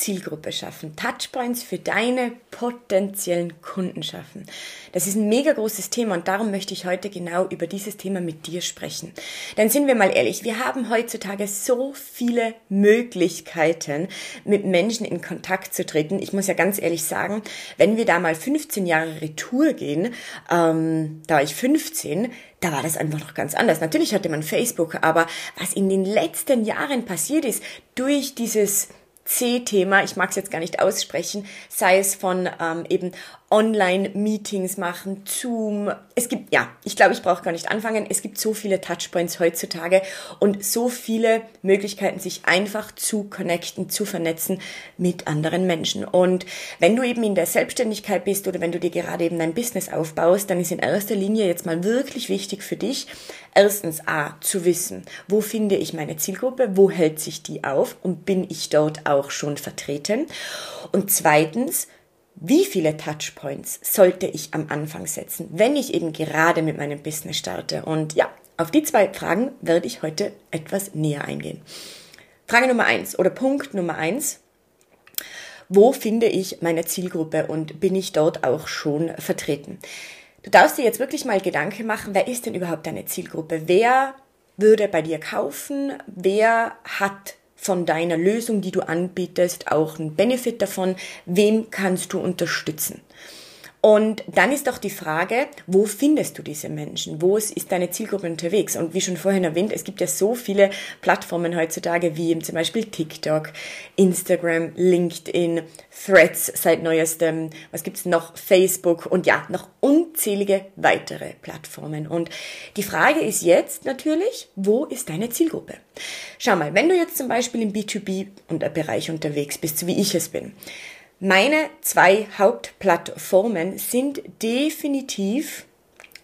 Zielgruppe schaffen, Touchpoints für deine potenziellen Kunden schaffen. Das ist ein mega großes Thema und darum möchte ich heute genau über dieses Thema mit dir sprechen. Denn sind wir mal ehrlich, wir haben heutzutage so viele Möglichkeiten, mit Menschen in Kontakt zu treten. Ich muss ja ganz ehrlich sagen, wenn wir da mal 15 Jahre Retour gehen, ähm, da war ich 15, da war das einfach noch ganz anders. Natürlich hatte man Facebook, aber was in den letzten Jahren passiert ist, durch dieses C-Thema, ich mag es jetzt gar nicht aussprechen, sei es von ähm, eben Online-Meetings machen, Zoom. Es gibt, ja, ich glaube, ich brauche gar nicht anfangen. Es gibt so viele Touchpoints heutzutage und so viele Möglichkeiten, sich einfach zu connecten, zu vernetzen mit anderen Menschen. Und wenn du eben in der Selbstständigkeit bist oder wenn du dir gerade eben dein Business aufbaust, dann ist in erster Linie jetzt mal wirklich wichtig für dich, erstens A, zu wissen, wo finde ich meine Zielgruppe, wo hält sich die auf und bin ich dort auch schon vertreten? Und zweitens, wie viele Touchpoints sollte ich am Anfang setzen, wenn ich eben gerade mit meinem Business starte? Und ja, auf die zwei Fragen werde ich heute etwas näher eingehen. Frage Nummer eins oder Punkt Nummer eins. Wo finde ich meine Zielgruppe und bin ich dort auch schon vertreten? Du darfst dir jetzt wirklich mal Gedanken machen, wer ist denn überhaupt deine Zielgruppe? Wer würde bei dir kaufen? Wer hat von deiner Lösung, die du anbietest, auch einen Benefit davon? Wem kannst du unterstützen? Und dann ist doch die Frage, wo findest du diese Menschen? Wo ist deine Zielgruppe unterwegs? Und wie schon vorhin erwähnt, es gibt ja so viele Plattformen heutzutage wie zum Beispiel TikTok, Instagram, LinkedIn, Threads seit neuestem, was gibt's noch? Facebook und ja, noch unzählige weitere Plattformen. Und die Frage ist jetzt natürlich, wo ist deine Zielgruppe? Schau mal, wenn du jetzt zum Beispiel im B2B-Bereich unterwegs bist, wie ich es bin, meine zwei Hauptplattformen sind definitiv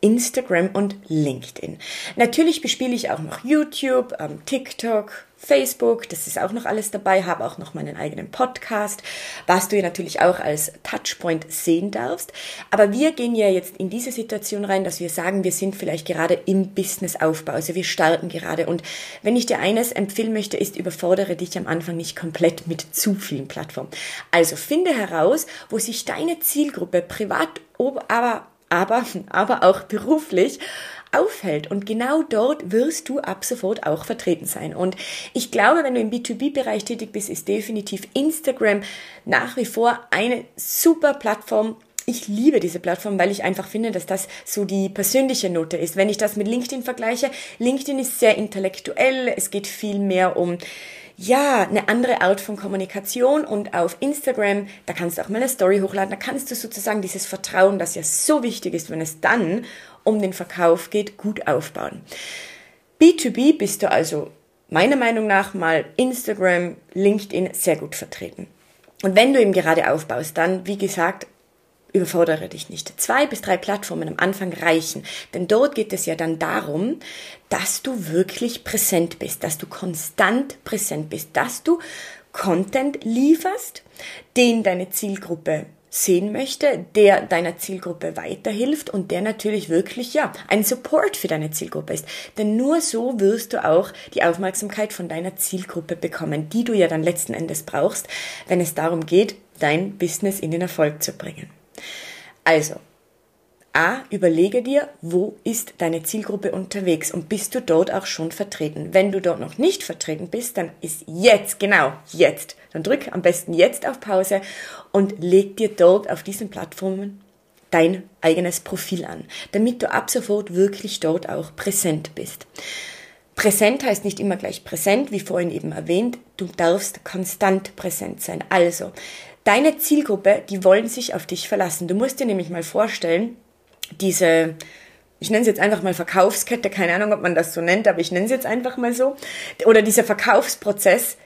Instagram und LinkedIn. Natürlich bespiele ich auch noch YouTube, ähm, TikTok, Facebook, das ist auch noch alles dabei, habe auch noch meinen eigenen Podcast, was du ja natürlich auch als Touchpoint sehen darfst. Aber wir gehen ja jetzt in diese Situation rein, dass wir sagen, wir sind vielleicht gerade im Businessaufbau, also wir starten gerade. Und wenn ich dir eines empfehlen möchte, ist, überfordere dich am Anfang nicht komplett mit zu vielen Plattformen. Also finde heraus, wo sich deine Zielgruppe privat, aber, aber, aber auch beruflich aufhält. Und genau dort wirst du ab sofort auch vertreten sein. Und ich glaube, wenn du im B2B-Bereich tätig bist, ist definitiv Instagram nach wie vor eine super Plattform, ich liebe diese Plattform, weil ich einfach finde, dass das so die persönliche Note ist. Wenn ich das mit LinkedIn vergleiche, LinkedIn ist sehr intellektuell, es geht viel mehr um ja, eine andere Art von Kommunikation und auf Instagram, da kannst du auch mal eine Story hochladen, da kannst du sozusagen dieses Vertrauen, das ja so wichtig ist, wenn es dann um den Verkauf geht, gut aufbauen. B2B bist du also meiner Meinung nach mal Instagram, LinkedIn sehr gut vertreten. Und wenn du eben gerade aufbaust, dann, wie gesagt, überfordere dich nicht. Zwei bis drei Plattformen am Anfang reichen, denn dort geht es ja dann darum, dass du wirklich präsent bist, dass du konstant präsent bist, dass du Content lieferst, den deine Zielgruppe sehen möchte, der deiner Zielgruppe weiterhilft und der natürlich wirklich, ja, ein Support für deine Zielgruppe ist. Denn nur so wirst du auch die Aufmerksamkeit von deiner Zielgruppe bekommen, die du ja dann letzten Endes brauchst, wenn es darum geht, dein Business in den Erfolg zu bringen. Also, A, überlege dir, wo ist deine Zielgruppe unterwegs und bist du dort auch schon vertreten. Wenn du dort noch nicht vertreten bist, dann ist jetzt, genau, jetzt. Dann drück am besten jetzt auf Pause und leg dir dort auf diesen Plattformen dein eigenes Profil an, damit du ab sofort wirklich dort auch präsent bist. Präsent heißt nicht immer gleich präsent, wie vorhin eben erwähnt. Du darfst konstant präsent sein. Also, deine Zielgruppe, die wollen sich auf dich verlassen. Du musst dir nämlich mal vorstellen, diese, ich nenne es jetzt einfach mal Verkaufskette, keine Ahnung, ob man das so nennt, aber ich nenne es jetzt einfach mal so, oder dieser Verkaufsprozess,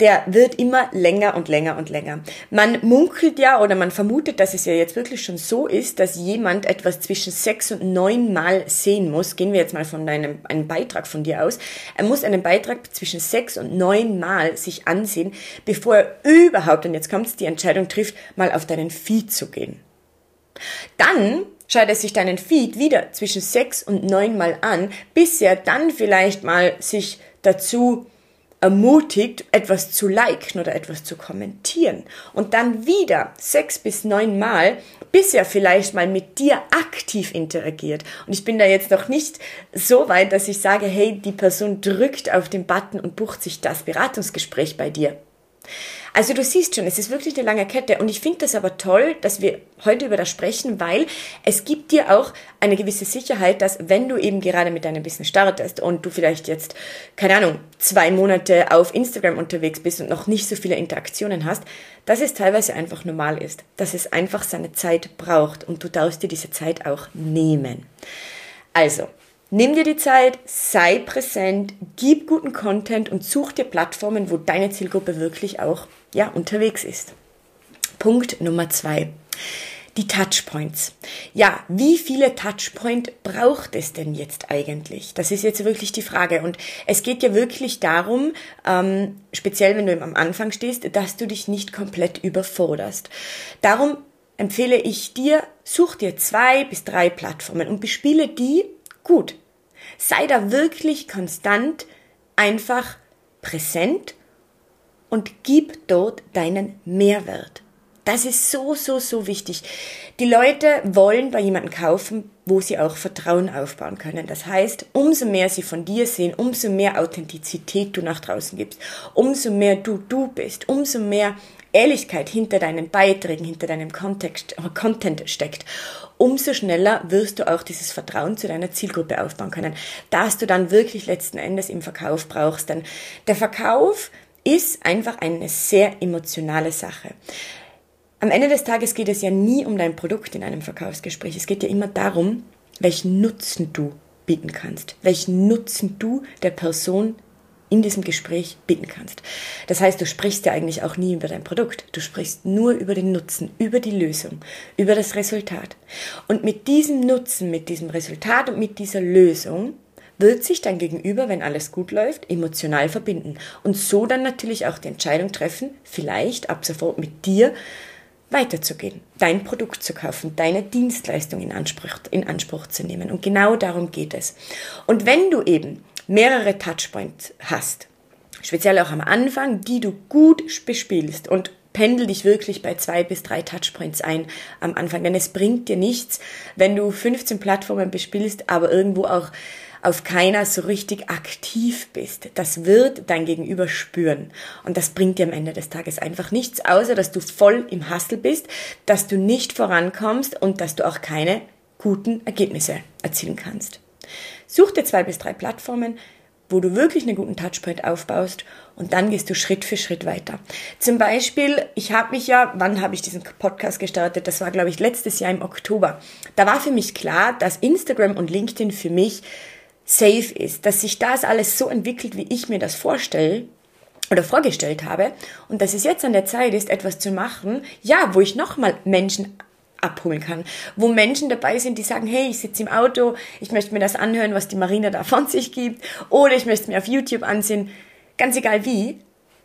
der wird immer länger und länger und länger. Man munkelt ja oder man vermutet, dass es ja jetzt wirklich schon so ist, dass jemand etwas zwischen sechs und neun Mal sehen muss. Gehen wir jetzt mal von deinem, einem Beitrag von dir aus. Er muss einen Beitrag zwischen sechs und neun Mal sich ansehen, bevor er überhaupt, und jetzt kommt's, die Entscheidung trifft, mal auf deinen Feed zu gehen. Dann schaut er sich deinen Feed wieder zwischen sechs und neun Mal an, bis er dann vielleicht mal sich dazu ermutigt, etwas zu liken oder etwas zu kommentieren. Und dann wieder sechs bis neun Mal, bis er vielleicht mal mit dir aktiv interagiert. Und ich bin da jetzt noch nicht so weit, dass ich sage, hey, die Person drückt auf den Button und bucht sich das Beratungsgespräch bei dir. Also du siehst schon, es ist wirklich eine lange Kette und ich finde das aber toll, dass wir heute über das sprechen, weil es gibt dir auch eine gewisse Sicherheit, dass wenn du eben gerade mit deinem Business startest und du vielleicht jetzt, keine Ahnung, zwei Monate auf Instagram unterwegs bist und noch nicht so viele Interaktionen hast, dass es teilweise einfach normal ist, dass es einfach seine Zeit braucht und du darfst dir diese Zeit auch nehmen. Also, Nimm dir die Zeit, sei präsent, gib guten Content und such dir Plattformen, wo deine Zielgruppe wirklich auch ja, unterwegs ist. Punkt Nummer zwei. Die Touchpoints. Ja, wie viele Touchpoint braucht es denn jetzt eigentlich? Das ist jetzt wirklich die Frage. Und es geht ja wirklich darum, ähm, speziell wenn du am Anfang stehst, dass du dich nicht komplett überforderst. Darum empfehle ich dir, such dir zwei bis drei Plattformen und bespiele die gut. Sei da wirklich konstant, einfach präsent und gib dort deinen Mehrwert. Das ist so, so, so wichtig. Die Leute wollen bei jemandem kaufen, wo sie auch Vertrauen aufbauen können. Das heißt, umso mehr sie von dir sehen, umso mehr Authentizität du nach draußen gibst, umso mehr du du bist, umso mehr Ehrlichkeit hinter deinen Beiträgen, hinter deinem Kontext, Content steckt, umso schneller wirst du auch dieses Vertrauen zu deiner Zielgruppe aufbauen können, dass du dann wirklich letzten Endes im Verkauf brauchst. Denn der Verkauf ist einfach eine sehr emotionale Sache. Am Ende des Tages geht es ja nie um dein Produkt in einem Verkaufsgespräch. Es geht ja immer darum, welchen Nutzen du bieten kannst, welchen Nutzen du der Person in diesem Gespräch bieten kannst. Das heißt, du sprichst ja eigentlich auch nie über dein Produkt. Du sprichst nur über den Nutzen, über die Lösung, über das Resultat. Und mit diesem Nutzen, mit diesem Resultat und mit dieser Lösung wird sich dein Gegenüber, wenn alles gut läuft, emotional verbinden und so dann natürlich auch die Entscheidung treffen, vielleicht ab sofort mit dir weiterzugehen, dein Produkt zu kaufen, deine Dienstleistung in Anspruch, in Anspruch zu nehmen. Und genau darum geht es. Und wenn du eben mehrere Touchpoints hast, speziell auch am Anfang, die du gut bespielst und pendel dich wirklich bei zwei bis drei Touchpoints ein am Anfang, denn es bringt dir nichts, wenn du 15 Plattformen bespielst, aber irgendwo auch auf keiner so richtig aktiv bist. Das wird dein Gegenüber spüren. Und das bringt dir am Ende des Tages einfach nichts, außer dass du voll im Hustle bist, dass du nicht vorankommst und dass du auch keine guten Ergebnisse erzielen kannst. Such dir zwei bis drei Plattformen, wo du wirklich einen guten Touchpoint aufbaust und dann gehst du Schritt für Schritt weiter. Zum Beispiel, ich habe mich ja, wann habe ich diesen Podcast gestartet? Das war, glaube ich, letztes Jahr im Oktober. Da war für mich klar, dass Instagram und LinkedIn für mich safe ist, dass sich das alles so entwickelt, wie ich mir das vorstelle oder vorgestellt habe und dass es jetzt an der Zeit ist, etwas zu machen, ja, wo ich nochmal Menschen abholen kann. Wo Menschen dabei sind, die sagen, hey, ich sitze im Auto, ich möchte mir das anhören, was die Marina da von sich gibt, oder ich möchte mir auf YouTube ansehen, ganz egal wie.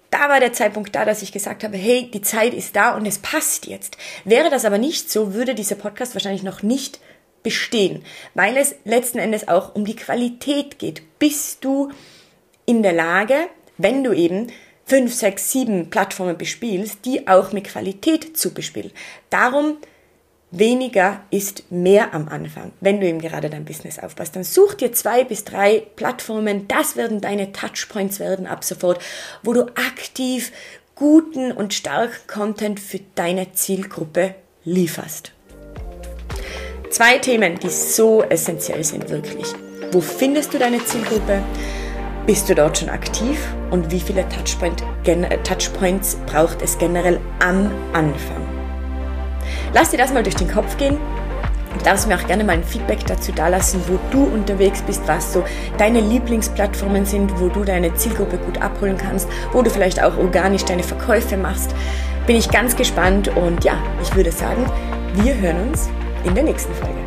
Da war der Zeitpunkt da, dass ich gesagt habe, hey, die Zeit ist da und es passt jetzt. Wäre das aber nicht so, würde dieser Podcast wahrscheinlich noch nicht bestehen, weil es letzten Endes auch um die Qualität geht. Bist du in der Lage, wenn du eben fünf, sechs, sieben Plattformen bespielst, die auch mit Qualität zu bespielen. Darum weniger ist mehr am Anfang, wenn du eben gerade dein Business aufpasst. Dann such dir zwei bis drei Plattformen, das werden deine Touchpoints werden ab sofort, wo du aktiv guten und starken Content für deine Zielgruppe lieferst. Zwei Themen, die so essentiell sind, wirklich. Wo findest du deine Zielgruppe? Bist du dort schon aktiv? Und wie viele Touchpoint, Touchpoints braucht es generell am Anfang? Lass dir das mal durch den Kopf gehen. Du darfst mir auch gerne mal ein Feedback dazu dalassen, wo du unterwegs bist, was so deine Lieblingsplattformen sind, wo du deine Zielgruppe gut abholen kannst, wo du vielleicht auch organisch deine Verkäufe machst. Bin ich ganz gespannt und ja, ich würde sagen, wir hören uns in der nächsten Folge.